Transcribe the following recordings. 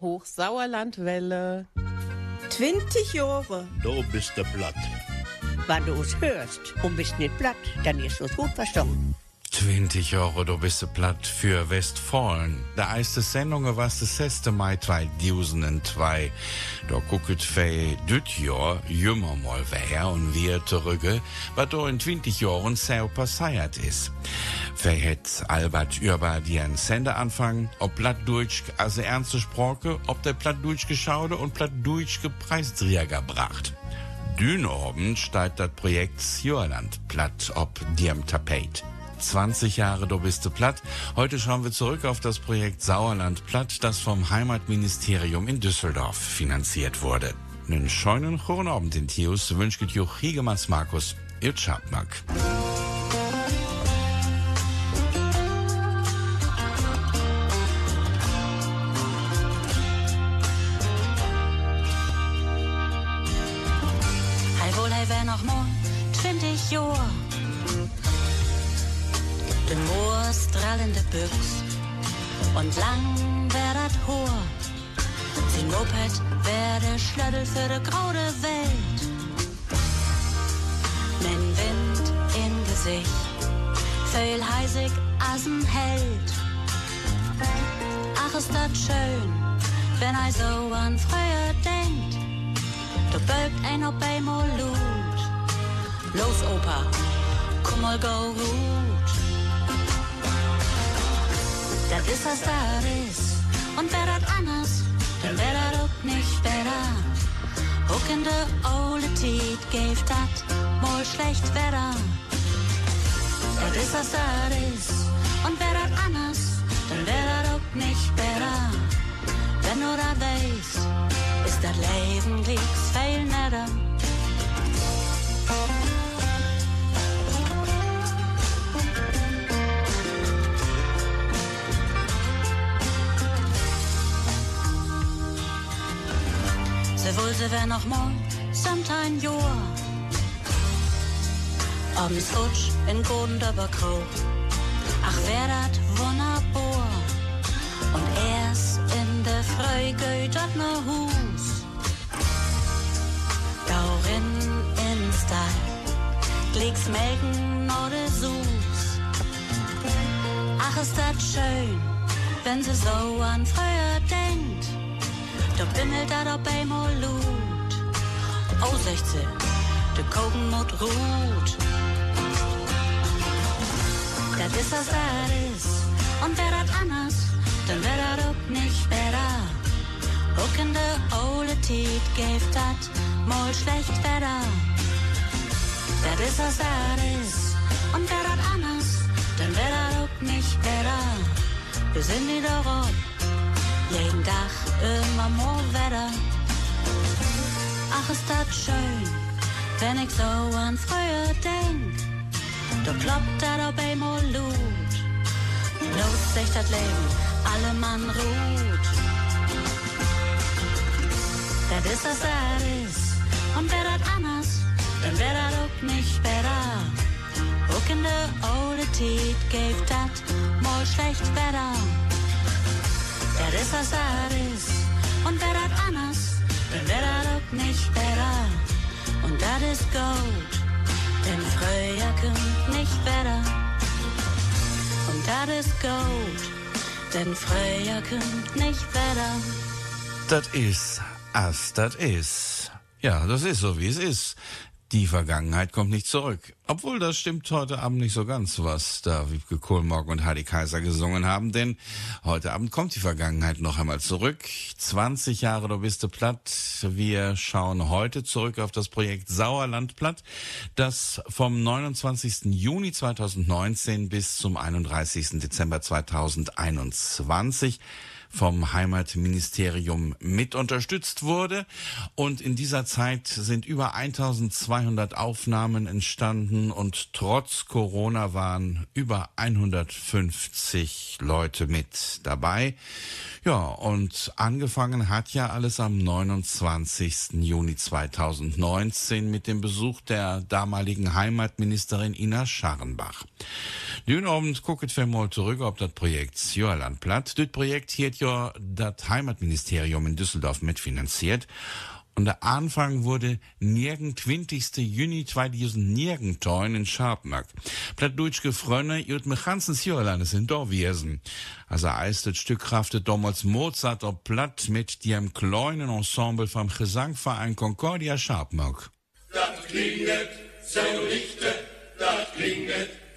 Hochsauerlandwelle. 20 Jahre. Du bist der Blatt. Wenn du es hörst und bist nicht platt, dann ist es gut verstanden. 20 Jahre, du bist platt für Westfalen. Der erste Sendung war das 6. Mai 2002. Da gucket für düt Jahr jümmer mal wer und wir zurück, was da in 20 Jahren so passiert ist. Wer hat Albert über den Sender anfangen, ob Plattdeutsch also ernste Sprache, ob der Plattdeutsch geschaute und Plattdeutsch Preisträger bracht. Dünabend steigt das Projekt Sjörland platt ob diem Tapet. 20 Jahre Du bist du platt. Heute schauen wir zurück auf das Projekt Sauerland platt, das vom Heimatministerium in Düsseldorf finanziert wurde. Einen schönen guten Abend in Tius wünscht Joch Higemanns Markus, ihr Schabmack. Büchs und lang wär dat Hohr. Sie Moped wär der Schlöddel für de graude Welt. Nen Wind in Gesicht, fehl heisig asen Held. Ach, ist dat schön, wenn ei so an früher denkt. Du bögt ein ob einmal. Los, Opa, komm mal go gut. Das ist was das ist. Und wer das anders, dann wär das auch nicht besser. Auch in der ole Tiet gäft dat mal schlecht Wetter. Das ist was das ist. Und wer das anders, dann wär das auch nicht besser. Wenn du das weißt, ist das Leben glicks viel netter. Wohl, sie wär noch mal sometime Jahr. Abends Rutsch in Godendaber Kroh. Ach, wär dat wunderbar. Und erst in der Früh geht dat ne Hus. Daurin in Style. Glicks melken oder Sus. Ach, ist dat schön, wenn sie so an früher denkt. Da bimmelt dat ob einmal Lut. Oh, 16, de Kogen mut ruht. Das ist was das ist. Und wer dat anders, dann wär dat auch nicht besser. Auch in der ole Tiet gäft dat mal schlecht Wetter. Das ist was das ist. Und wer dat anders, dann wär dat auch nicht besser. Wir sind wieder rot, jeden Tag immer more Wetter. Ach, ist das schön, wenn ich so an früher denk. Da kloppt dat ob einmal Lut. Los sich das Leben, alle Mann ruht. Das ist was das ist. Und wer das anders, dann wär das auch nicht besser. Auch in der ole Tiet gäft dat mal schlecht Wetter. Das ist. Und wer das anders, dann wär das auch nicht besser. Und das ist gut, denn früher kommt nicht Wetter. Und das ist gut, denn früher kommt nicht Wetter. Das ist, as das ist. Ja, das ist so, wie es ist. Die Vergangenheit kommt nicht zurück. Obwohl das stimmt heute Abend nicht so ganz, was da Wiebke Kohlmorg und Heidi Kaiser gesungen haben, denn heute Abend kommt die Vergangenheit noch einmal zurück. 20 Jahre, du bist du platt. Wir schauen heute zurück auf das Projekt Sauerland platt, das vom 29. Juni 2019 bis zum 31. Dezember 2021 vom Heimatministerium mit unterstützt wurde. Und in dieser Zeit sind über 1200 Aufnahmen entstanden und trotz Corona waren über 150 Leute mit dabei. Ja, und angefangen hat ja alles am 29. Juni 2019 mit dem Besuch der damaligen Heimatministerin Ina Scharrenbach. Gucket wir mal zurück auf das Projekt Sjörland platt. Das Projekt hat ja das Heimatministerium in Düsseldorf mitfinanziert. Und der Anfang wurde nirgend 20. Juni 2009 in Scharpnack. Plattdeutsch gefreunde, jut mit ganzen Sjörlandes in Dorwiesen. Also eist das Stück kraftet damals Mozart auf Platt mit dem kleinen Ensemble vom Gesangverein Concordia Scharpnack. Das klinget so lichte, das klinget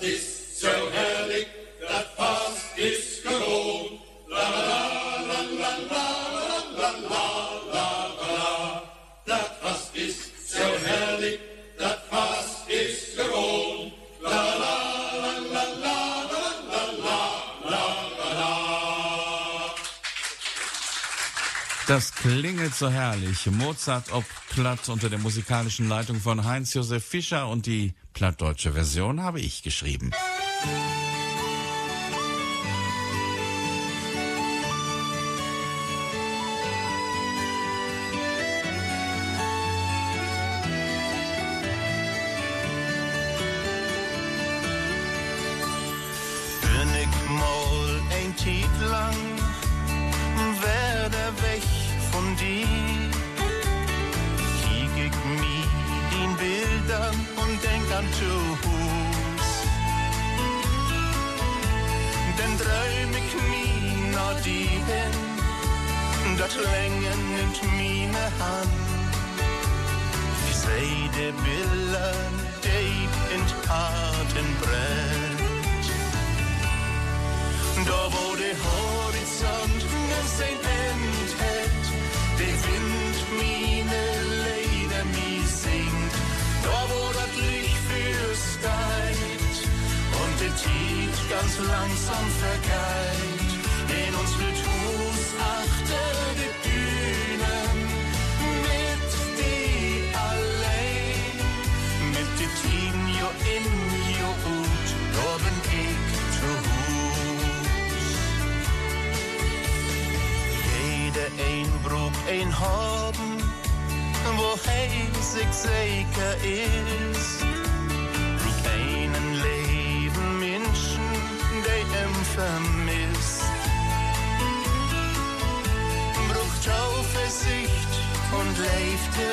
This. Das klingelt so herrlich. Mozart ob Platt unter der musikalischen Leitung von Heinz-Josef Fischer und die plattdeutsche Version habe ich geschrieben. Bin sicher ist. Brug einen Leben Menschen, der ihm vermisst. Brug Tauversicht und Leifte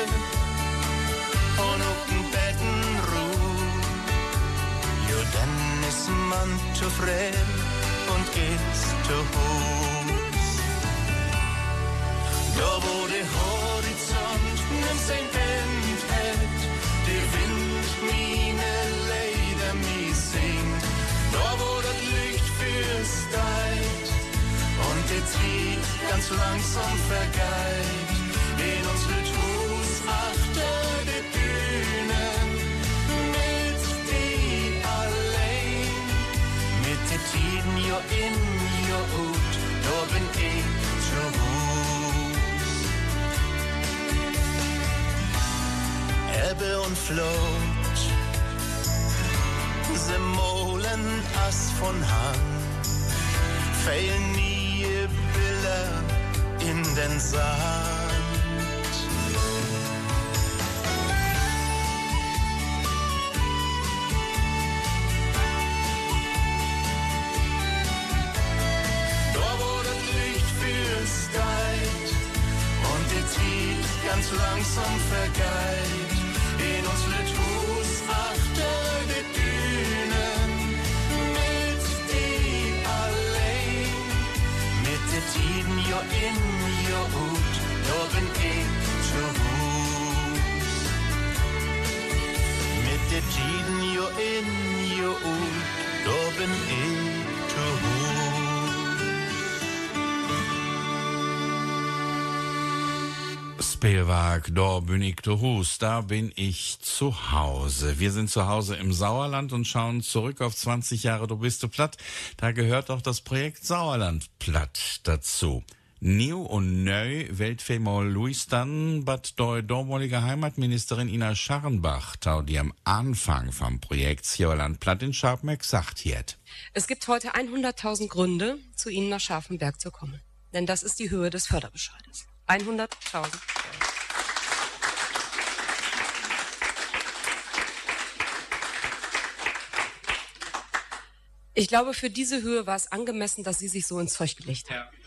und auf den Betten Ruhe. Jo, dann ist man zufrieden und geht zu Hus. Da wo der Horizont nimmt sein End hat, der Meine Leder mi singt. Da wo das Licht fürsteit und der Trieb ganz langsam vergeht. In uns wird Hus achter die Dünen mit die allein. Mit der Tiden jo in jo ut, da bin ich zu Hus. Ebbe und Flut, diese Molen as von hand. Feil nie Bille in den Sand. Zeit und die Zeit ganz langsam vergeilt, In uns unsere Fuß acht der Tiden jo in jo bin ich zu Hus. Spielwerk, da bin ich zu Hus, da bin ich zu Hause. Wir sind zu Hause im Sauerland und schauen zurück auf 20 Jahre Du bist du platt. Da gehört auch das Projekt Sauerland platt dazu. New und neu Weltfemal Luis dann, bat die damalige Heimatministerin Ina Scharrenbach, tau die am Anfang vom Projekt Sauerland platt in Scharpenberg gesagt hat. Es gibt heute 100.000 Gründe, zu Ihnen nach Scharfenberg zu kommen. Denn das ist die Höhe des Förderbescheides. 100.000. Ich glaube, für diese Höhe war es angemessen, dass Sie sich so ins Zeug gelegt haben. Ja,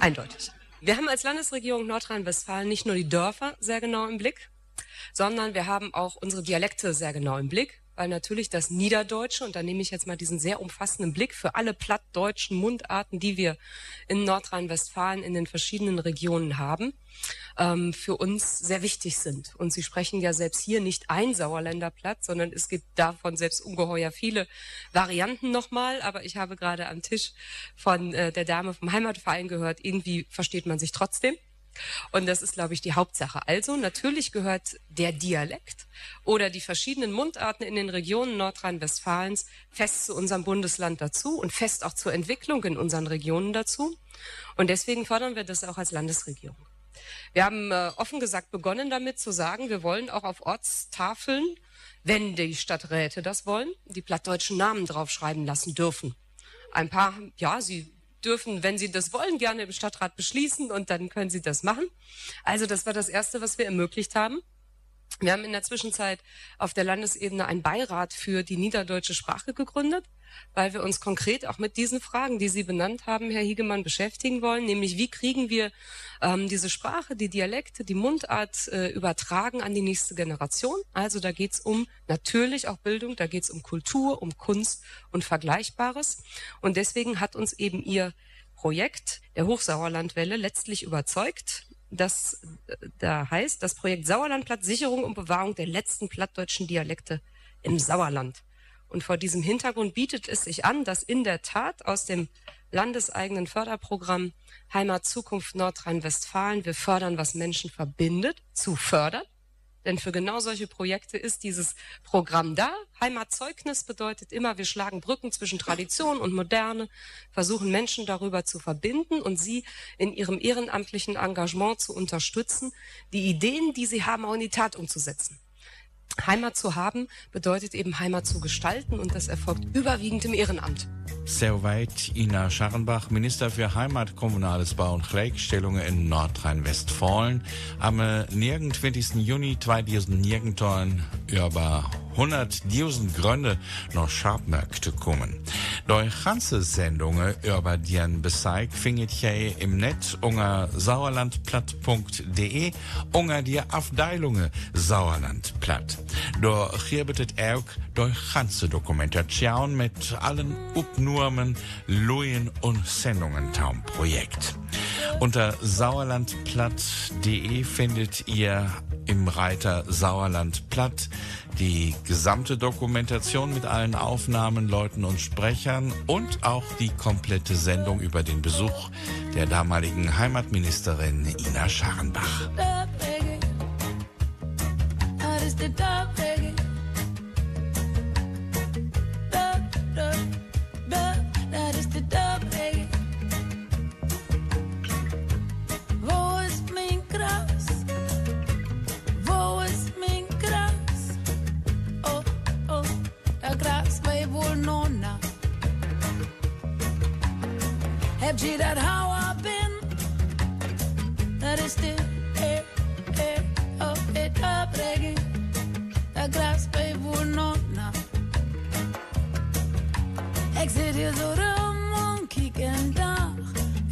eindeutig. Wir haben als Landesregierung Nordrhein-Westfalen nicht nur die Dörfer sehr genau im Blick, sondern wir haben auch unsere Dialekte sehr genau im Blick weil natürlich das Niederdeutsche, und da nehme ich jetzt mal diesen sehr umfassenden Blick für alle plattdeutschen Mundarten, die wir in Nordrhein-Westfalen in den verschiedenen Regionen haben, ähm, für uns sehr wichtig sind. Und Sie sprechen ja selbst hier nicht ein Sauerländer Platt, sondern es gibt davon selbst ungeheuer viele Varianten nochmal. Aber ich habe gerade am Tisch von äh, der Dame vom Heimatverein gehört, irgendwie versteht man sich trotzdem. Und das ist, glaube ich, die Hauptsache. Also natürlich gehört der Dialekt oder die verschiedenen Mundarten in den Regionen Nordrhein-Westfalens fest zu unserem Bundesland dazu und fest auch zur Entwicklung in unseren Regionen dazu. Und deswegen fordern wir das auch als Landesregierung. Wir haben äh, offen gesagt begonnen damit zu sagen, wir wollen auch auf Ortstafeln, wenn die Stadträte das wollen, die plattdeutschen Namen draufschreiben lassen dürfen. Ein paar, ja, sie dürfen, wenn Sie das wollen, gerne im Stadtrat beschließen und dann können Sie das machen. Also das war das Erste, was wir ermöglicht haben. Wir haben in der Zwischenzeit auf der Landesebene einen Beirat für die niederdeutsche Sprache gegründet, weil wir uns konkret auch mit diesen Fragen, die Sie benannt haben, Herr Hiegemann, beschäftigen wollen, nämlich wie kriegen wir ähm, diese Sprache, die Dialekte, die Mundart äh, übertragen an die nächste Generation. Also da geht's um natürlich auch Bildung, da geht's um Kultur, um Kunst und Vergleichbares. Und deswegen hat uns eben Ihr Projekt der Hochsauerlandwelle letztlich überzeugt das äh, da heißt, das Projekt Sauerlandplatt Sicherung und Bewahrung der letzten plattdeutschen Dialekte im Sauerland. Und vor diesem Hintergrund bietet es sich an, dass in der Tat aus dem landeseigenen Förderprogramm Heimat Zukunft Nordrhein-Westfalen wir fördern, was Menschen verbindet, zu fördern denn für genau solche Projekte ist dieses Programm da. Heimatzeugnis bedeutet immer, wir schlagen Brücken zwischen Tradition und Moderne, versuchen Menschen darüber zu verbinden und sie in ihrem ehrenamtlichen Engagement zu unterstützen, die Ideen, die sie haben, auch in die Tat umzusetzen. Heimat zu haben bedeutet eben Heimat zu gestalten und das erfolgt überwiegend im Ehrenamt. Soweit Ina Scharrenbach, Minister für Heimat, Kommunales Bau und Gleichstellung in Nordrhein-Westfalen. Am 29. Juni 2019 über 100.000 Gründe nach Scharpmärkte kommen. Die ganze Sendung über den Bezeig findet ihr im Netz unter sauerlandplatt.de unter die Abteilung Sauerlandplatt. Da gibt es auch die ganze Dokumentation mit allen Upnurmen, Luien und Sendungen taum Projekt. Unter sauerlandplatt.de findet ihr im Reiter Sauerland Platt die gesamte Dokumentation mit allen Aufnahmen, Leuten und Sprechern und auch die komplette Sendung über den Besuch der damaligen Heimatministerin Ina Scharrenbach. Heb je dat how been? Dat is de eh, eh, oh, het opbrengen. Dat gras bij woonona. Ik zit hier zo rum en kijk en dag.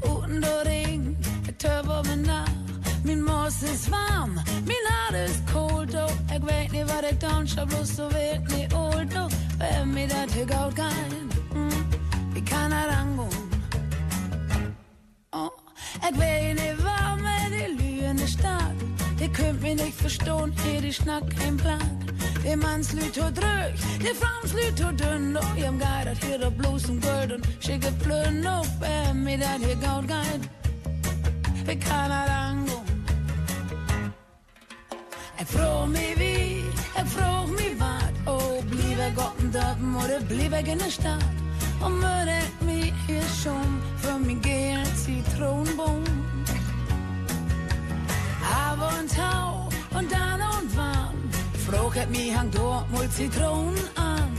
Uten de ring, ik turbo me nach. Mijn mos is warm, mijn hart is koud. Oh. Ik weet niet wat ik dan zou bloos zo weet niet old. Oh. Bij mij dat ik out kan. Kunt mich nicht verstehen, hier die Schnack kein Plan. Die Mannslüt so drüch, die Frauenslüt so dünn. Oh, ich hab geidert hier da bloß um Gold und schicke Plön. Oh, wer mir dat hier gaut geid. Wie kann er angehen? Ik vroeg me wie, ik vroeg me wat. Oh, blieb op een dorp oder blieb ik in de stad? Und würde mich hier schon für mich gehen Zitronenboom. Und Tau und dann und wann, frog het mich hang dort mal Zitronen an.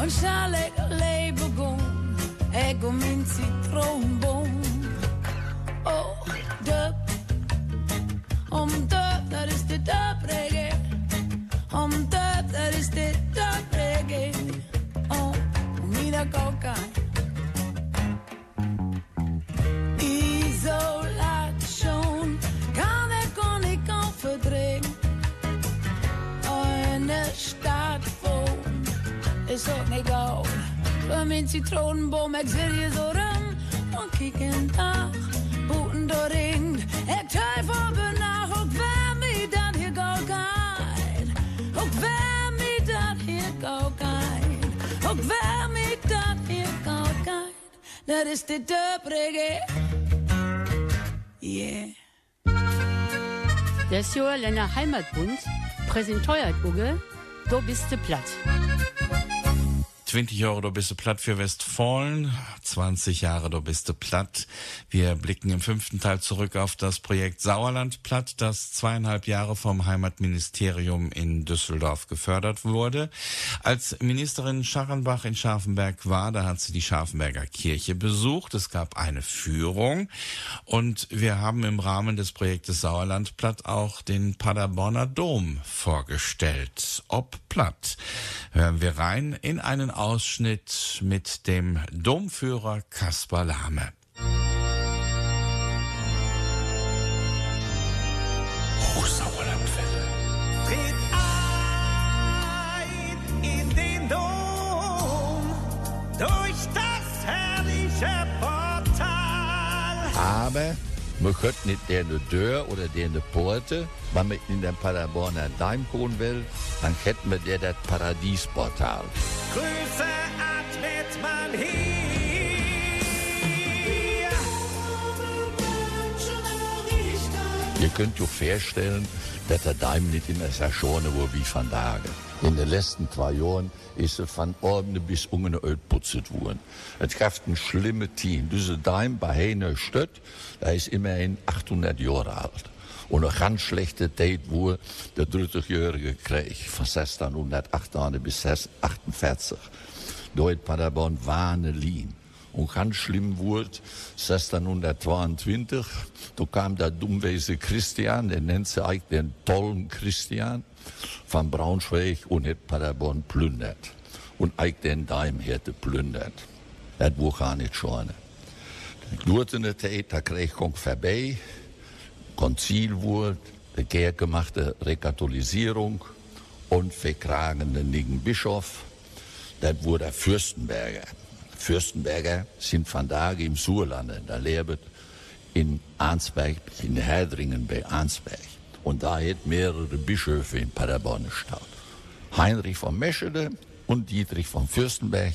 Und schnell ich lebe gun, ich um min Zitronenboom. Oh, dub, om dub, dat is de dub reggae. Om dub, dat is de dub reggae. Oh, mira coca. Ook niet goud. Voor mijn citronenboom, ik zit hier zo rum. En kijk een dag, boeten doorheen. Ik twijfel benach, ook waar mij dat hier goud gaat. Ook waar mij dat hier goud gaat. Ook waar mij dat hier goud gaat. Dat is de dub reggae. Yeah. Das Länder Heimatbund präsentiert Uge, du bist platt. 20 Euro, du bist platt für Westfalen, 20 Jahre, du bist platt. Wir blicken im fünften Teil zurück auf das Projekt Sauerland platt, das zweieinhalb Jahre vom Heimatministerium in Düsseldorf gefördert wurde. Als Ministerin Scharrenbach in Scharfenberg war, da hat sie die Scharfenberger Kirche besucht. Es gab eine Führung und wir haben im Rahmen des Projektes Sauerland platt auch den Paderborner Dom vorgestellt. Ob platt. Hören wir rein in einen Ausschnitt mit dem Domführer Kaspar Lahme. Hochsauerlandwelle. Tritt ein in den Dom durch das herrliche Portal. Aber man könnte nicht der eine Tür oder der eine Porte, wenn man in den Paderborner Daim kommen will, dann hätten wir der das Paradiesportal. Grüße atmet man hier. Ihr könnt euch vorstellen, dass der Daim nicht immer so schön war wie von Tage. In den letzten zwei Jahren ist er von oben bis unten outputzt worden. Es gab ein schlimmes Team. Diese Daim bei Heine Stött, da ist immerhin 800 Jahre alt. Und eine ganz schlechte Zeit war der 30-jährige Krieg von 1608 bis 1648. Da in Paderborn war eine Lien. Und ganz schlimm wurde 1622, da kam der dummweise Christian, der nennt sich eigentlich den tollen Christian, von Braunschweig und hat Paderborn plündert. Und eigentlich den Daim hätte plündert. Das war gar nicht in der Zeit, der Krieg kommt vorbei, Konzil wurde, begehr gemachte Rekatholisierung und verkragende Nigen Bischof, das wurde der Fürstenberger. Fürstenberger sind von da im Surlande, da lebt in Arnsberg, in Herdringen bei Arnsberg. Und da hat mehrere Bischöfe in Paderborn gestaut. Heinrich von Meschede und Dietrich von Fürstenberg,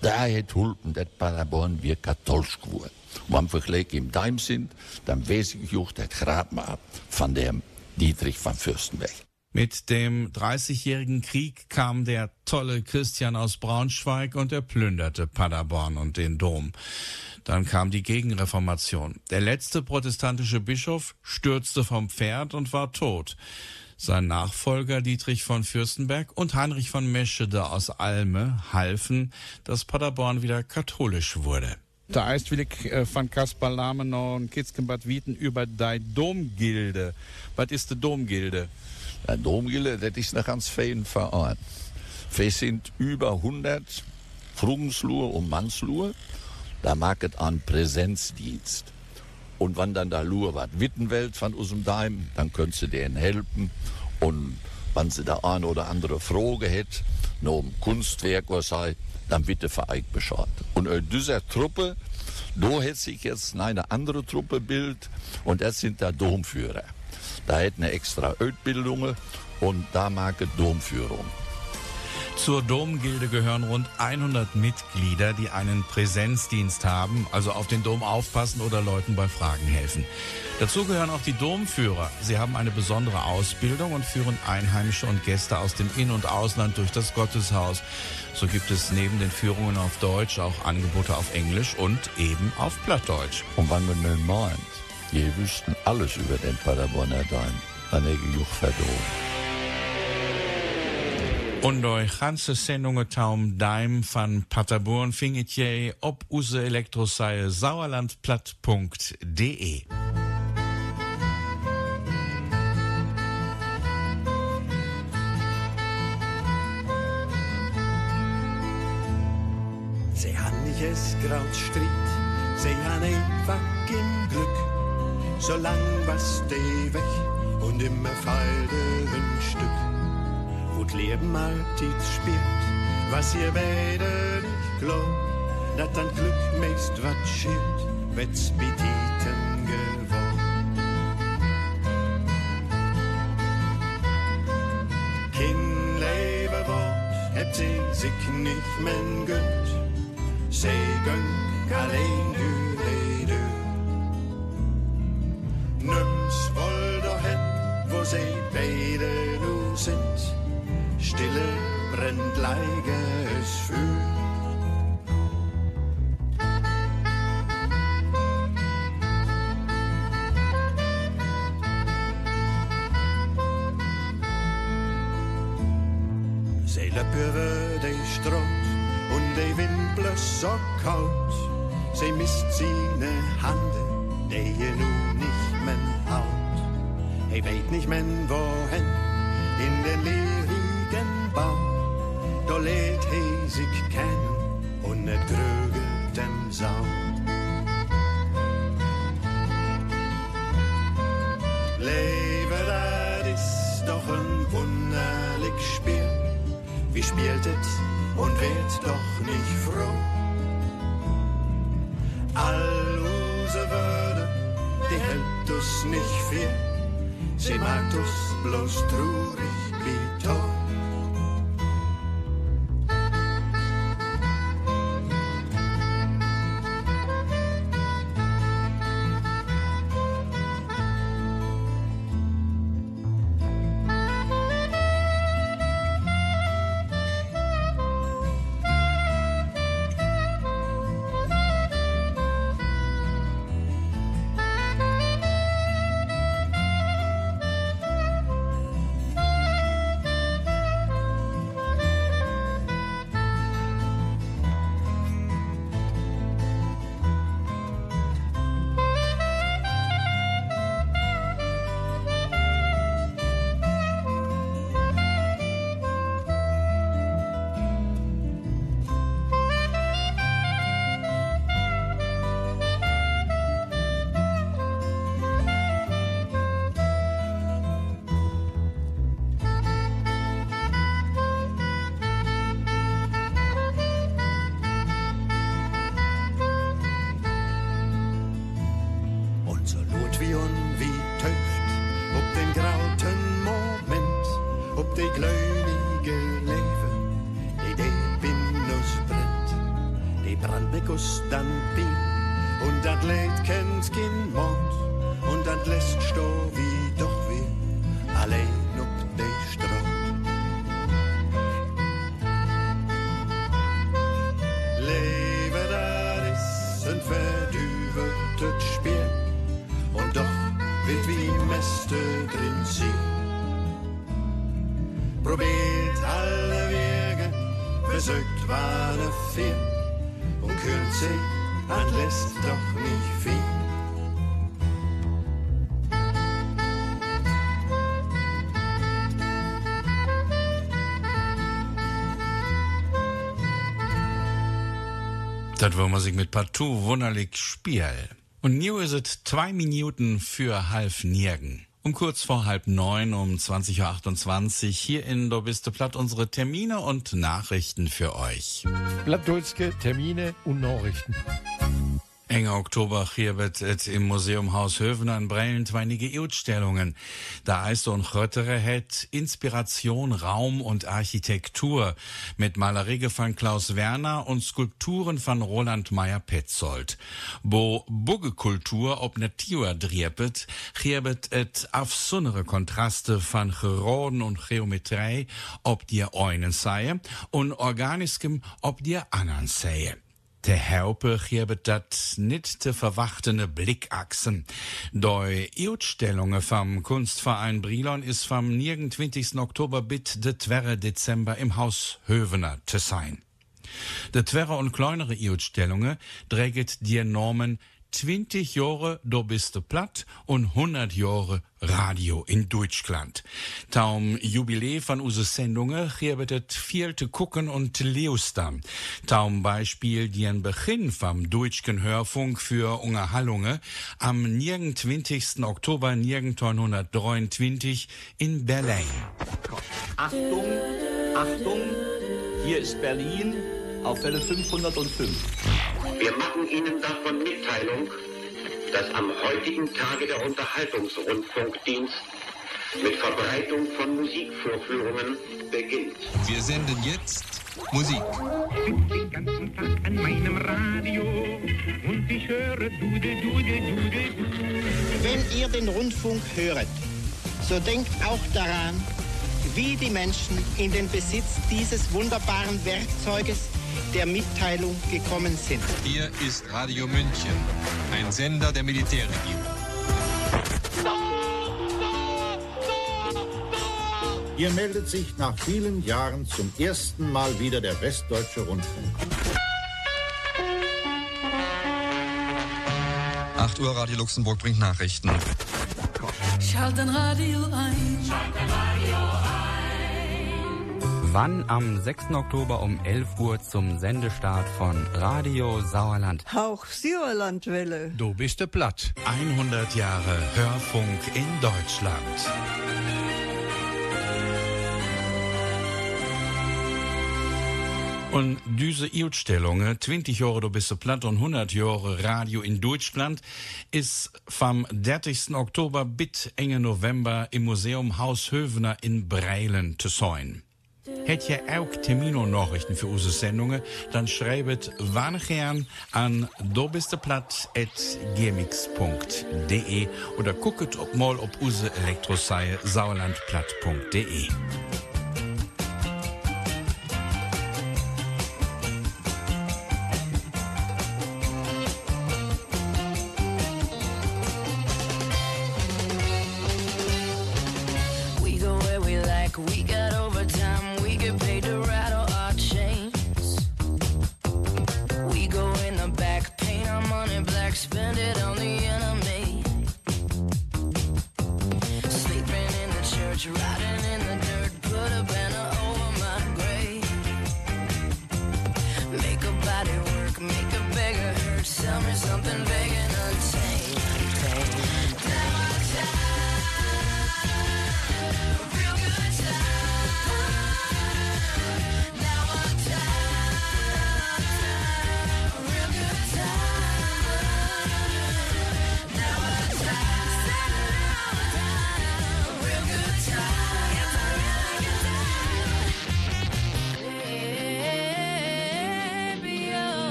da hat Hulpen, das Paderborn wir katholisch geworden. Und wenn wir gleich im Daim sind, dann weiß ich auch das Grabmal von dem Dietrich von Fürstenberg. Mit dem Dreißigjährigen Krieg kam der tolle Christian aus Braunschweig und er plünderte Paderborn und den Dom. Dann kam die Gegenreformation. Der letzte protestantische Bischof stürzte vom Pferd und war tot. Sein Nachfolger Dietrich von Fürstenberg und Heinrich von Meschede aus Alme halfen, dass Paderborn wieder katholisch wurde. Will ich äh, von Kaspar noch ein Kitzkenbad Wieten über die Domgilde. Was ist die Domgilde? Der Domgilde, das ist ein ganz fein Verein. Wir sind über 100 Frumensluhe und Mannsluhe. Da mag es an Präsenzdienst. Und wenn dann da Lur was Wittenwelt von unserem Daim, dann könnt sie denen helfen. Und wenn sie da eine oder andere Frage hat, noch um Kunstwerk oder sei, dann bitte euch Bescheid. Und in dieser Truppe, da hat sich jetzt eine andere Truppe bildet und das sind der Domführer. Da hat eine extra Ausbildung und da mag es Domführung. Zur Domgilde gehören rund 100 Mitglieder, die einen Präsenzdienst haben, also auf den Dom aufpassen oder Leuten bei Fragen helfen. Dazu gehören auch die Domführer. Sie haben eine besondere Ausbildung und führen Einheimische und Gäste aus dem In- und Ausland durch das Gotteshaus. So gibt es neben den Führungen auf Deutsch auch Angebote auf Englisch und eben auf Plattdeutsch. Und man nun meint, je wüssten alles über den Paderborner Daim, dann hätte ich auch verdrohen. Und euch ganze Sendungen taum Daim van Paderborn findet je op use Elektroseite sauerlandplatt.de. Sie han nicht es graut Stritt, sie han einfach im Glück. Solang was de weg und immer feilde ein Stück. Wo't Leben alltid spielt, was ihr beide nicht glaubt, dat dann Glück meist wat schilt, wet's betiten geworden. Kein Leberwort hätt sie sich nicht men gönnt, sie gönnt allein du sie beide nu sind, stille brennt leiges Fühl. Sie löpen über die Straße und Wind bloß so kalt. Sie misst seine Hände, die je nun nicht mehr. Er weet nicht mehr wohin, in den leerigen Bau. Da lädt er sich kennen und nicht grögelt dem Sau. Leben, das ist doch ein wunderlich Spiel. Wie spielt es und wird doch nicht froh. All unsere Würde, die hält uns nicht viel. Sie macht uns bloß traurig wird wie Meste drin sie. Probiert alle Wege, versucht wahre viel. Und kühlt sich, an lässt doch nicht viel. Das wollen wir sich mit Partout wunderlich spielen. Und nu ist es zwei Minuten für halb nirgen. Um kurz vor halb neun, um 20.28 Uhr, hier in Do bist du platt unsere Termine und Nachrichten für euch. Blattdulske, Termine und Nachrichten. Enge Oktober hier wird et im Museum Haus Hövener in Brellen zweinige Ausstellungen. Da Eis und Röttere het Inspiration, Raum und Architektur mit Malerie von Klaus Werner und Skulpturen von Roland Meyer-Petzold. Wo Buggekultur ob Natur driepet, giebet et afsonnere Kontraste von Geroden und Geometrie ob dir einen sei und Organiskem ob dir anderen sei. De Haupe gebet dat nicht te verwachtene Blickachsen. Doi Ausstellungen vom Kunstverein Brilon ist vom 29. Oktober bis de 2. Dezember im Haus Hövener zu sein. De Twerre und kleinere Ausstellungen träget die Normen 20 Jahre do bist du platt und 100 Jahre Radio in Deutschland. Taum Jubiläe von use Sendungen gebetet viel zu gucken und leustam. Taum Beispiel den Beginn vom deutschen Hörfunk für Unterhaltungen am 29. Oktober 1923 in Berlin. Achtung, Achtung, hier ist Berlin auf Welle 505. Wir machen Ihnen davon Mitteilung, dass am heutigen Tage der Unterhaltungsrundfunkdienst mit Verbreitung von Musikvorführungen beginnt. Wir senden jetzt Musik. Den ganzen Tag an meinem Radio und ich höre Dude, Dude, Dude. Wenn ihr den Rundfunk höret, so denkt auch daran, wie die Menschen in den Besitz dieses wunderbaren Werkzeuges der Mitteilung gekommen sind. Hier ist Radio München, ein Sender der Militärregierung. Hier meldet sich nach vielen Jahren zum ersten Mal wieder der Westdeutsche Rundfunk. 8 Uhr Radio Luxemburg bringt Nachrichten. Schalt ein Radio ein. Schalt ein Radio Wann am 6. Oktober um 11 Uhr zum Sendestart von Radio Sauerland. Hauch Sauerlandwelle. Du bist de platt. 100 Jahre Hörfunk in Deutschland. Und diese Ausstellung, 20 Jahre du bist platt und 100 Jahre Radio in Deutschland, ist vom 30. Oktober bis Ende November im Museum Haus Hövener in Breilen zu sein. Hätt ihr auch Termino-Nachrichten für unsere Sendungen, dann schreibt wann an dobisteplatt.gmx.de oder guckt ob mal auf unsere Elektroseite sauerlandplatt.de.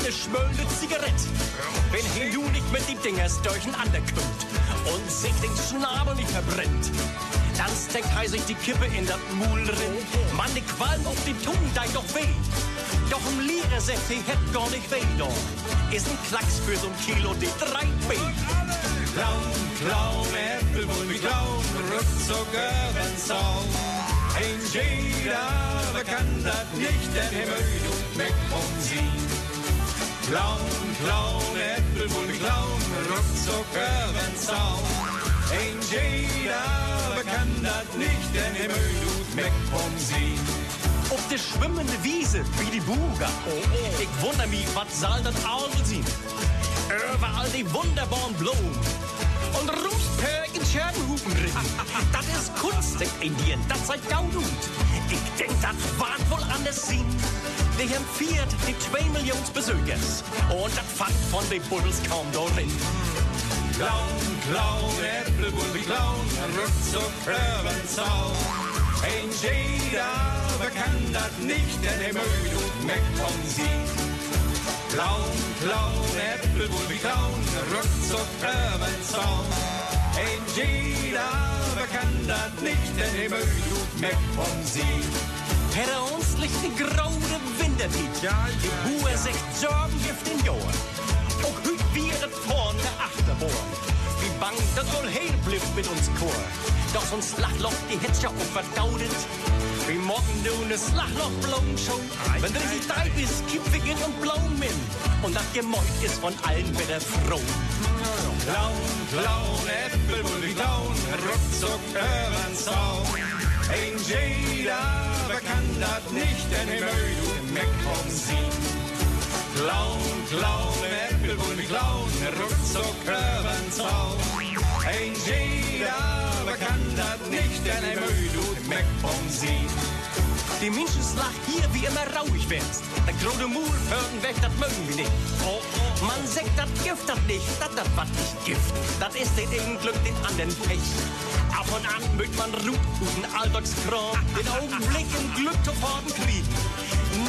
eine schmöllende Zigarette. Wenn Hindu nicht mit dem Dingers durcheinander kommt und sich den Schnabel nicht verbrennt, dann steckt er sich die Kippe in der Mul drin. Mann, die Qualm auf die Tungen, deit doch weh. Doch im Lehrer sagt, die hätt gar nicht weh, doch. Ist ein Klacks für so'n Kilo D3B. Clown, Clown, Äpfelbull wie Clown, ruckzuck übern Zaun. Ein jeder bekannt das nicht, denn Himmel tut weg um sie. Clown, Clown, Äpfelbull wie Clown, ruckzuck übern Zaun. Ein jeder bekannt das nicht, denn weg um sie. Auf der schwimmende Wiese, wie die Buga. Ich wundere mich, was soll das Auge sein? Überall die wunderbaren Blumen. Und Rumspögen Scherbenhupen drin. das ist Kunst in Indien, das seid gaudut. Ich denk, das war wohl anders sehen. Haben viert die zwei Millionen Besuchers. Und das fand von den Buddels kaum darin. Clown, Clown, Äpfelbull wie Clown, ruckzuck übern Zaun. Ein jeder bekannt das nicht, denn er mögt und meckt von sie. Clown, Clown, Äpfelbull wie Clown, ruckzuck übern Zaun. Ein jeder bekannt das nicht, denn er mögt und meckt von sie. Herr uns liegt die graue Wintertiet. Ja, Die Buhr sagt Sorgengift in Jahr. Auch hüt wir es vorn der Achterbahn. Wie bang, das wohl heil blifft mit uns Chor. Doch so ein Slachloch, die ja auch verdaudet. Wie morgen du ne Slachloch blauen schon. Wenn du richtig da bist, kippigen und blauen Min. Und das Gemäut ist von allen wieder froh. Clown, Äpfelbull wie Clown, ruckzuck übern Zaun. Ein jeder bekannt das nicht, denn er mögt und meckt von sie. Clown, Clown, Äpfelbull wie Clown, ruckzuck übern Zaun. Ein jeder bekannt das nicht, denn er meckt von sie. Die Menschen lacht hier wie immer rauig wärst. Der große Mur hören weg, das mögen wir nicht. Oh, oh. Man sagt, das Gift das nicht, das das was nicht Gift. Das ist den einen Glück, den anderen Pech. Ab und an mögt man Ruth, guten Alltagskram, den Augenblick im Glück zu Farben kriegen.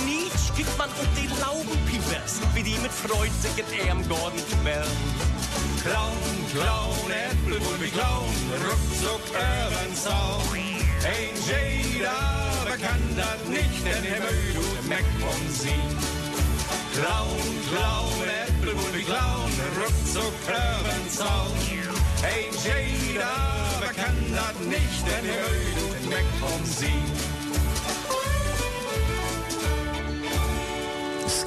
Nietzsche gibt man auf die Laubenpiepers, wie die mit Freud sich in ihrem Garten quälen. Clown, Clown, Äpfelbull wie Clown, ruckzuck übern Zaun. Ein jeder bekannt das nicht, denn er mögt und meckt von sie. Clown, Clown, Äpfelbull wie Clown, ruckzuck übern Zaun. Ein jeder bekannt das nicht, denn er mögt und meckt von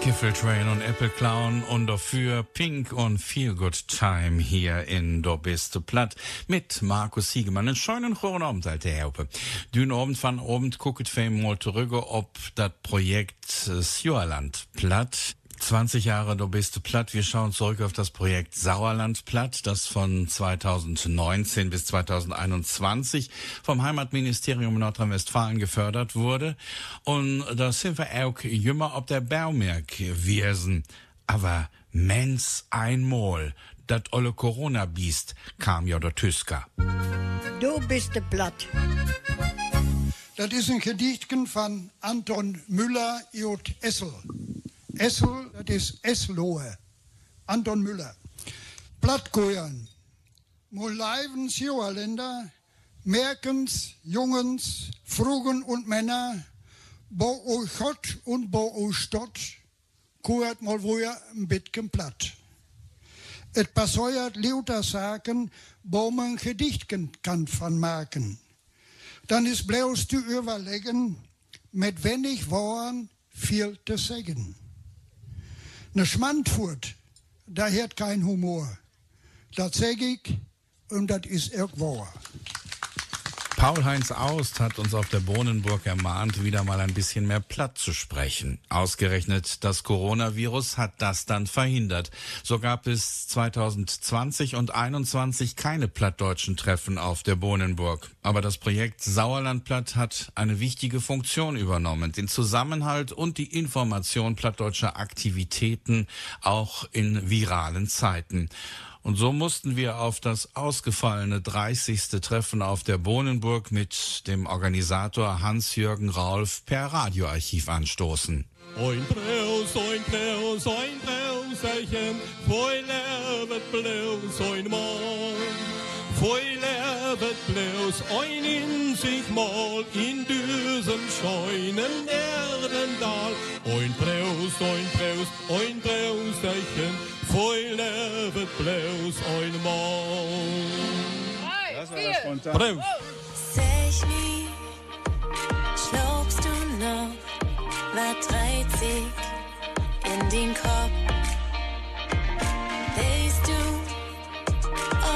Skiffle Train und Apple Clown und dafür Pink und Feel Good Time hier in Do bist platt mit Markus Siegemann. Einen schönen guten Abend, alte Herpe. Dün Abend von Abend guckt wir mal zurück, ob das Projekt äh, Sjörland platt 20 Jahre Du bist platt. Wir schauen zurück auf das Projekt Sauerland platt, das von 2019 bis 2021 vom Heimatministerium Nordrhein-Westfalen gefördert wurde. Und da sind wir auch jümmer ob der Baumerk wirsen. Aber mens einmal, dat olle Corona-Biest kam ja der Tüsker. Du bist platt. Das ist ein Gedichtchen von Anton Müller, J. Essel. Essel, das ist Eslohe. Anton Müller. Plattkoern. Moleivens Joerländer, Merkens, Jungens, Frugen und Männer, bo o Gott und bo o Stott, koert mal woher ein bisschen platt. Et passiert lauter Sachen, wo man Gedichtchen kann von machen. Dann ist bloß zu überlegen, mit wenig Worten viel zu sagen. Ne Schmandfurt, da hört kein Humor. Das sag ich und das ist irgendwo. Paul-Heinz Aust hat uns auf der Bohnenburg ermahnt, wieder mal ein bisschen mehr platt zu sprechen. Ausgerechnet das Coronavirus hat das dann verhindert. So gab es 2020 und 2021 keine plattdeutschen Treffen auf der Bohnenburg. Aber das Projekt Sauerlandplatt hat eine wichtige Funktion übernommen. Den Zusammenhalt und die Information plattdeutscher Aktivitäten auch in viralen Zeiten. Und so mussten wir auf das ausgefallene 30. Treffen auf der Bohnenburg mit dem Organisator Hans-Jürgen Raulf per Radioarchiv anstoßen. Ein Braus, ein Braus, ein Brauserchen, voll wird bloß ein Mann. Voll bloß ein in sich mal in diesem scheinen Erdental. Ein Braus, ein Braus, ein Brauserchen, voll wird bloß ein Mann. Das war das spontan. Braus. Sag mir, glaubst du noch, was reizt sich in den Kopf? Weißt du,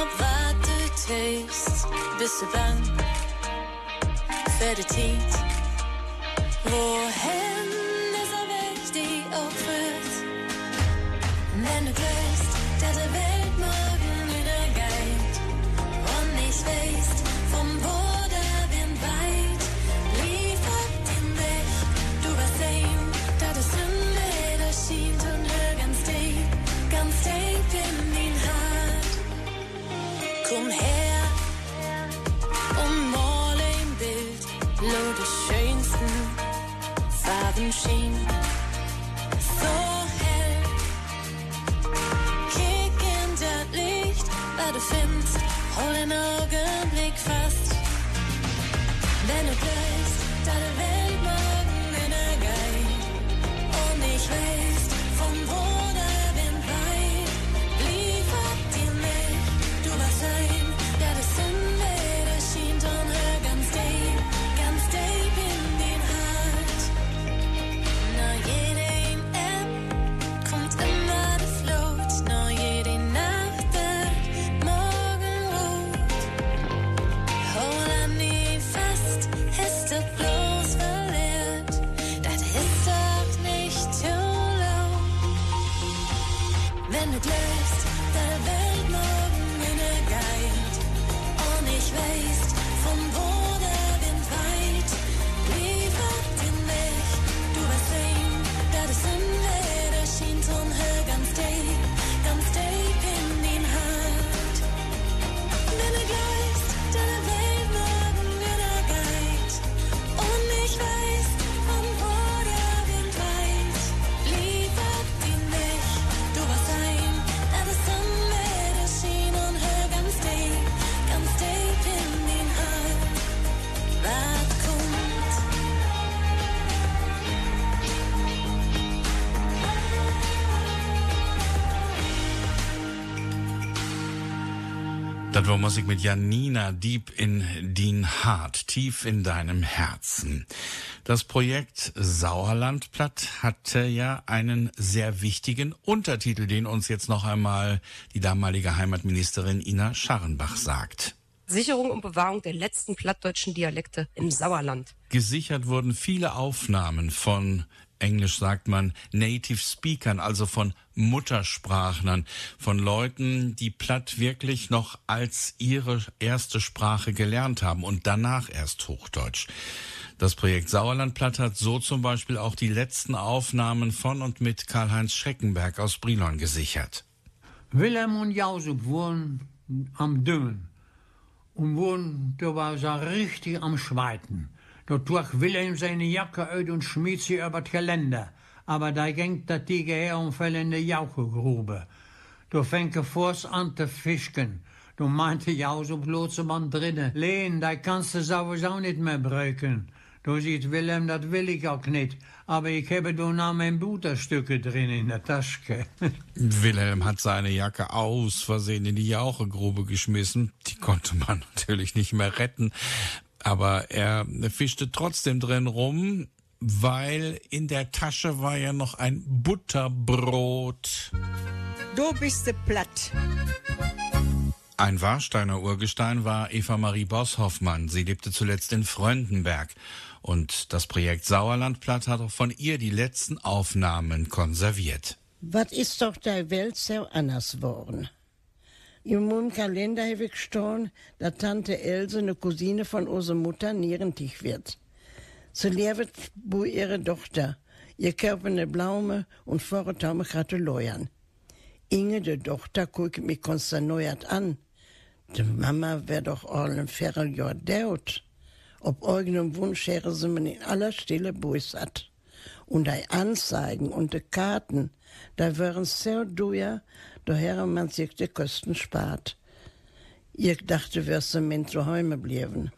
ob tust, bist du bang für die Zeit? Wohin du die Welt morgen wieder geht und nicht weißt, vom der Wind weit, liefert den Weg, du wirst sehen, dass es Sünde erschien und ganz tief, ganz tief in den Hart. Komm her und mal ein Bild, lo die schönsten Farben schien. Das war Musik mit Janina Deep in Dean Hart, tief in deinem Herzen. Das Projekt Sauerlandplatt hatte ja einen sehr wichtigen Untertitel, den uns jetzt noch einmal die damalige Heimatministerin Ina Scharrenbach sagt. Sicherung und Bewahrung der letzten plattdeutschen Dialekte im Sauerland. Gesichert wurden viele Aufnahmen von Englisch sagt man Native Speakern, also von Muttersprachlern, von Leuten, die Platt wirklich noch als ihre erste Sprache gelernt haben und danach erst Hochdeutsch. Das Projekt Sauerlandplatt hat so zum Beispiel auch die letzten Aufnahmen von und mit Karl-Heinz Schreckenberg aus Brilon gesichert. Willem und Jausub wohnen am Düngen und wohnen, da war sie richtig am Schweiten. Da trug Wilhelm seine Jacke aus und schmied sie über das Geländer. Aber da ging das die Gehirnfälle in die Jauchegrube. Da fängt er vors an zu fischen. Da meinte Jausub bloß man drinnen, Lehn, da kannst du sowieso nicht mehr brücken. Da sieht Willem, das will ich auch nicht. Aber ich habe da noch mein Butterstücke drin in der Tasche. Wilhelm hat seine Jacke aus Versehen in die Jauchegrube geschmissen. Die konnte man natürlich nicht mehr retten. Aber er fischte trotzdem drin rum, weil in der Tasche war ja noch ein Butterbrot. Du bist platt. Ein Warsteiner Urgestein war Eva Marie Bosshoffmann. Sie lebte zuletzt in Fröndenberg. Und das Projekt Sauerlandplatt hat auch von ihr die letzten Aufnahmen konserviert. Was ist doch der Welt so anders worden? Im Mondkalender habe ich gestanden, dass Tante Else, eine Cousine von unserer Mutter, nierentig wird. Sie lebt bei ihrer Tochter, ihr Körper eine Blaume und vorher gratulieren. Inge, die Tochter, guckt mich konsterniert an. Die Mama wär doch all ein Vierteljahr deut. Ob irgendeinem Wunsch hätte sie mir in aller Stille buissert. Und die Anzeigen und die Karten, da wären so teuer, da hätte man sich die Kosten spart. Ich dachte, wirst du mir zu Hause bleiben.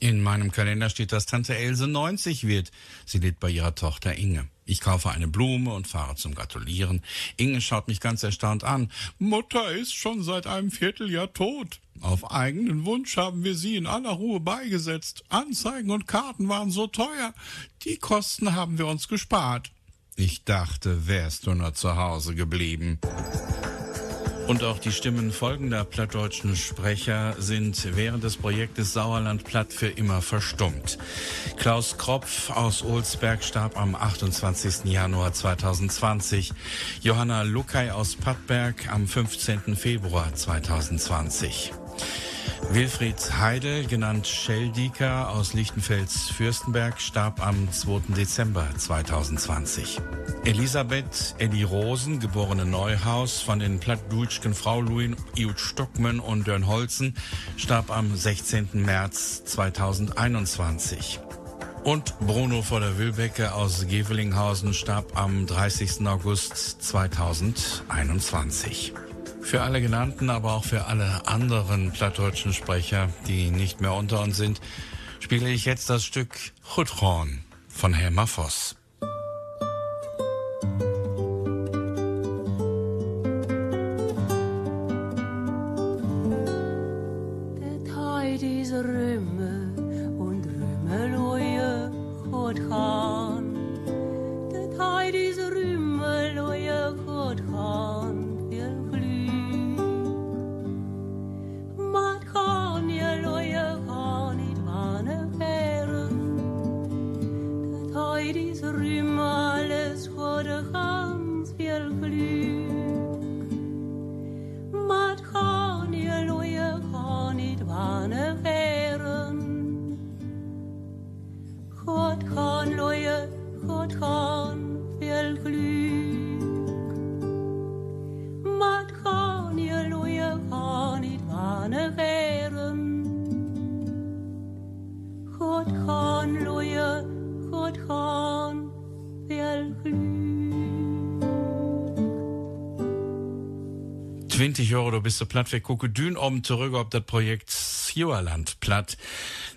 In meinem Kalender steht, dass Tante Else 90 wird. Sie lebt bei ihrer Tochter Inge. Ich kaufe eine Blume und fahre zum Gratulieren. Inge schaut mich ganz erstaunt an. Mutter ist schon seit einem Vierteljahr tot. Auf eigenen Wunsch haben wir sie in aller Ruhe beigesetzt. Anzeigen und Karten waren so teuer. Die Kosten haben wir uns gespart. Ich dachte, wärst du nur zu Hause geblieben. Und auch die Stimmen folgender plattdeutschen Sprecher sind während des Projektes Sauerland Platt für immer verstummt. Klaus Kropf aus Olsberg starb am 28. Januar 2020. Johanna Luckay aus Pattberg am 15. Februar 2020. Wilfried Heidel, genannt Scheldieker aus Lichtenfels-Fürstenberg, starb am 2. Dezember 2020. Elisabeth Elli Rosen, geborene Neuhaus, von den plattdütschen Frauluin Iut Stockmann und Dörn Holzen, starb am 16. März 2021. Und Bruno von der Wilbecke aus Gevelinghausen starb am 30. August 2021. Für alle genannten, aber auch für alle anderen plattdeutschen Sprecher, die nicht mehr unter uns sind, spiele ich jetzt das Stück Chudron von Helma Voss. 20 Euro, du bist so platt. Wir gucken dünn um zurück auf das Projekt Sauerland platt.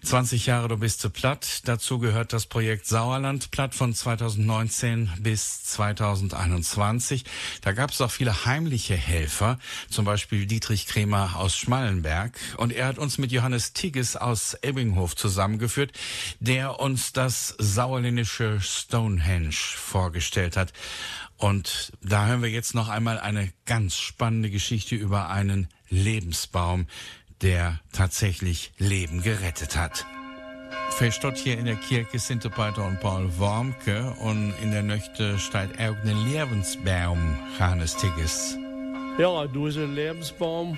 20 Jahre, du bist so platt. Dazu gehört das Projekt Sauerland platt von 2019 bis 2021. Da gab es auch viele heimliche Helfer, zum Beispiel Dietrich Kremer aus Schmallenberg. Und er hat uns mit Johannes Tigges aus Ebbinghof zusammengeführt, der uns das sauerländische Stonehenge vorgestellt hat. Und da hören wir jetzt noch einmal eine ganz spannende Geschichte über einen Lebensbaum, der tatsächlich Leben gerettet hat. Versteht hier in der Kirche sind Peter und Paul Wormke und in der Nöchte steht auch ein Lebensbaum, Johannes Tigges. Ja, dieser Lebensbaum,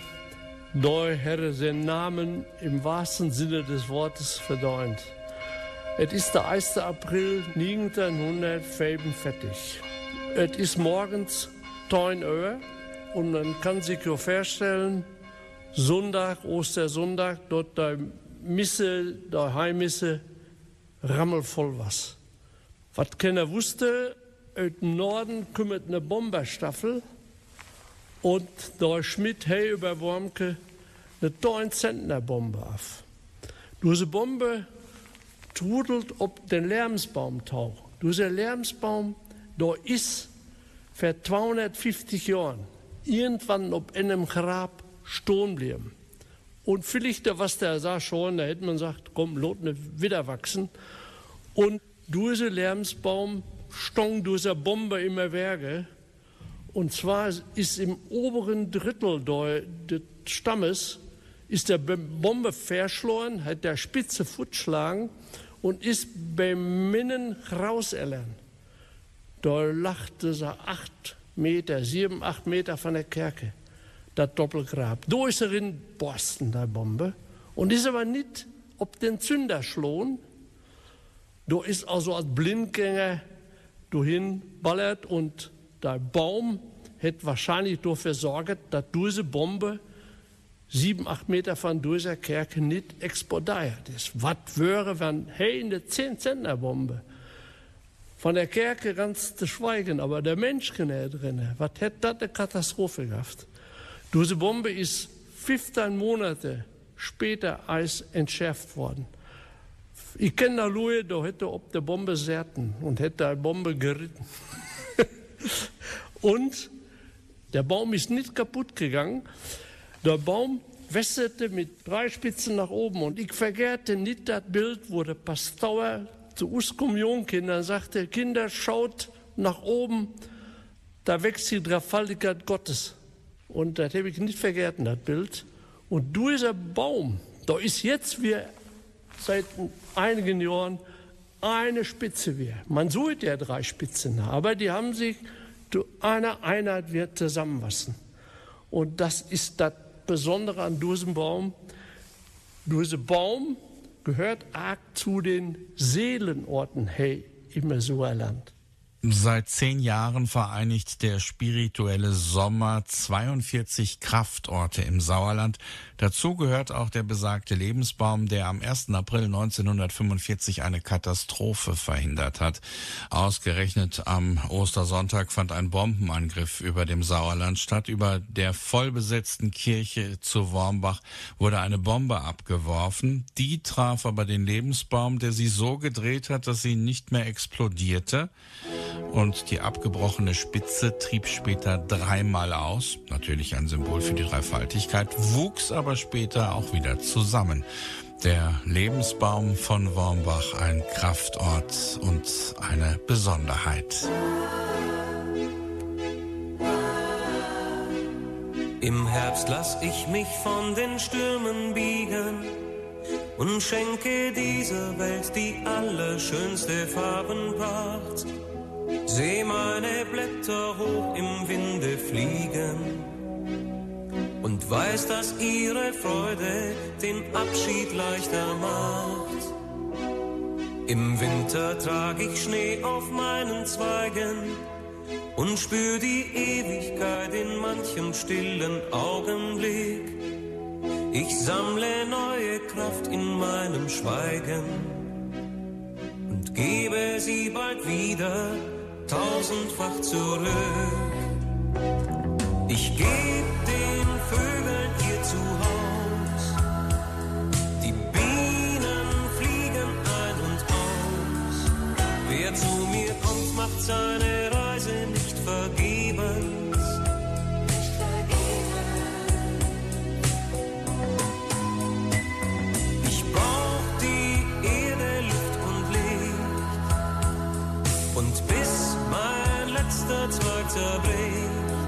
da hätte seinen Namen im wahrsten Sinne des Wortes verdient. Es ist der 1. April 1945. Es ist morgens 10 Uhr und man kann sich ja vorstellen, Sonntag, Ostersonntag, dort der Misse, der Heimmisse, rammelvoll was. Was keiner wusste, aus dem Norden kümmert eine Bomberstaffel und der Schmidt hey über Wormke eine 9 Zentner Bombe auf. Diese Bombe trudelt ob den Lärmsbaum tauch. Dieser Lärmsbaum, da ist vor 250 Jahren irgendwann ob einem Grab stehen bleiben. Und vielleicht, was der sah schon, da hätte man gesagt, komm, lot nicht wieder wachsen. Und dieser Lärmsbaum stong dieser Bombe immer Werke. Und zwar ist im oberen Drittel des Stammes ist der Bombe verschloren, hat der Spitze futschlagen und ist beim Minnen rauserlernt. Da lachte sie acht Meter, sieben, acht Meter von der Kirche, das Doppelgrab. Da ist er in Boston, der Bombe. Und ist aber nicht ob den Zünder schlohn. Da ist also als Blindgänger dahin ballert und der Baum hätte wahrscheinlich dafür sorgt, dass diese Bombe sieben, acht Meter von dieser Kerke nicht explodiert ist. Was wäre, wenn hey, eine 10 Zentner Bombe von der Kerke ganz zu schweigen, aber der Mensch drin, was hätte das eine Katastrophe gehabt? Diese Bombe ist 15 Monate später als entschärft worden. Ich kenne da Louis, da hätte ob der Bombe serten und hätte eine Bombe geritten. und der Baum ist nicht kaputt gegangen. Der Baum wässerte mit drei Spitzen nach oben und ich vergehrte nicht das Bild, wo der Pastor zu uns Kommunionkindern sagte, Kinder, schaut nach oben, da wächst die Dreifaltigkeit Gottes. Und das habe ich nicht vergessen, das Bild. Und dieser Baum, da ist jetzt wie seit einigen Jahren eine Spitze wie. Man sucht ja drei Spitzen, aber die haben sich zu einer Einheit wird zusammenwachsen. Und das ist das Besondere an diesem Baum. Dieser Baum gehört arg zu den Seelenorten hey, im Sauerland. Seit zehn Jahren vereinigt der spirituelle Sommer 42 Kraftorte im Sauerland. Dazu gehört auch der besagte Lebensbaum, der am 1. April 1945 eine Katastrophe verhindert hat. Ausgerechnet am Ostersonntag fand ein Bombenangriff über dem Sauerland statt. Über der vollbesetzten Kirche zu Wormbach wurde eine Bombe abgeworfen. Die traf aber den Lebensbaum, der sie so gedreht hat, dass sie nicht mehr explodierte und die abgebrochene Spitze trieb später dreimal aus, natürlich ein Symbol für die Dreifaltigkeit, wuchs aber später auch wieder zusammen. Der Lebensbaum von Wormbach, ein Kraftort und eine Besonderheit. Im Herbst lass ich mich von den Stürmen biegen und schenke dieser Welt die allerschönste Farbenpracht. Seh meine Blätter hoch im Winde fliegen weiß, dass ihre Freude den Abschied leichter macht. Im Winter trag ich Schnee auf meinen Zweigen und spür die Ewigkeit in manchem stillen Augenblick. Ich sammle neue Kraft in meinem Schweigen und gebe sie bald wieder tausendfach zurück. Ich geb den Die Bienen fliegen ein und aus. Wer zu mir kommt, macht seine Reise nicht vergebens. Ich brauch die Erde, Luft und Licht und bis mein letzter Zweig zerbricht,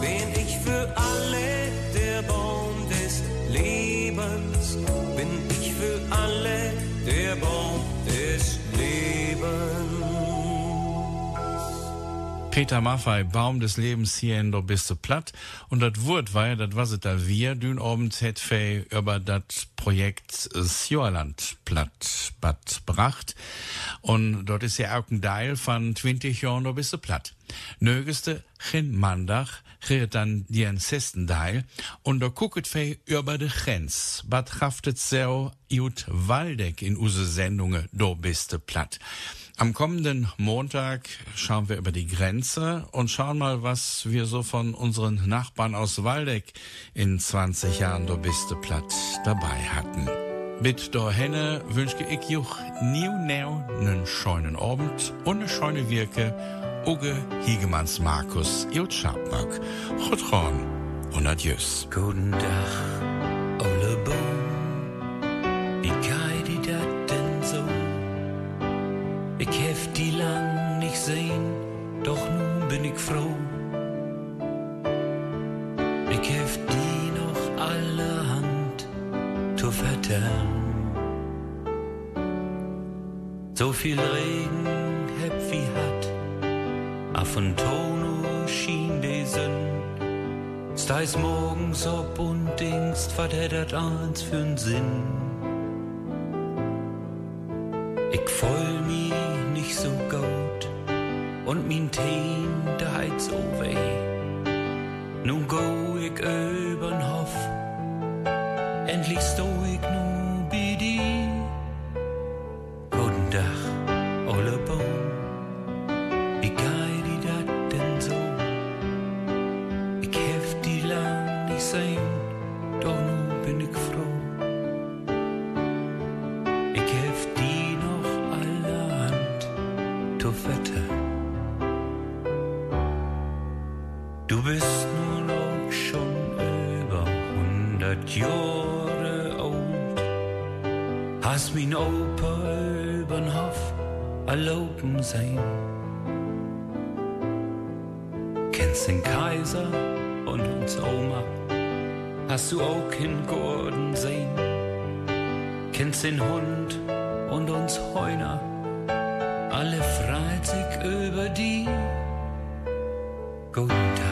bin ich für alle Bin ich für alle der Baum des Lebens. Peter Maffei, Baum des Lebens hier in der Biste Platt. Und das Wort war ja, das was da wir dün abend het fei über das Projekt Sjoerland platt bad bracht. Und dort ist ja auch ein Teil von 20 Jahren der Biste Platt. Nögeste, chin Mandach, redet dann die Teil. Und da gucket fei über de Grenz. Bad haftet so jut Waldeck in use Sendungen do Biste Platt. Am kommenden Montag schauen wir über die Grenze und schauen mal, was wir so von unseren Nachbarn aus Waldeck in 20 Jahren do biste platt dabei hatten. Mit do henne wünsche ich juch niu neu nen scheunen Abend und ne scheune Wirke Uge Hiegemanns Markus Jut Schabnack. Chutron und adieus. Guten Tag, Ole Boom. Wie kai die dat denn so? Ich hef die lang nicht sehen, doch nun bin ich froh. Ich hef die noch allerhand zu vertellen. So viel Regen heb wie hat, von en schien skin det søn. Morgens ob und denkst, wat hätt dat eins für'n Sinn? Ich voll mich nicht so gut und mein Teen da heiz over. Nun go ich übern sehen. Kennst den Kaiser und uns Oma, hast du auch in Gordon sehen. Kennst den Hund und uns Heuner, alle freut sich über die. Guten Tag.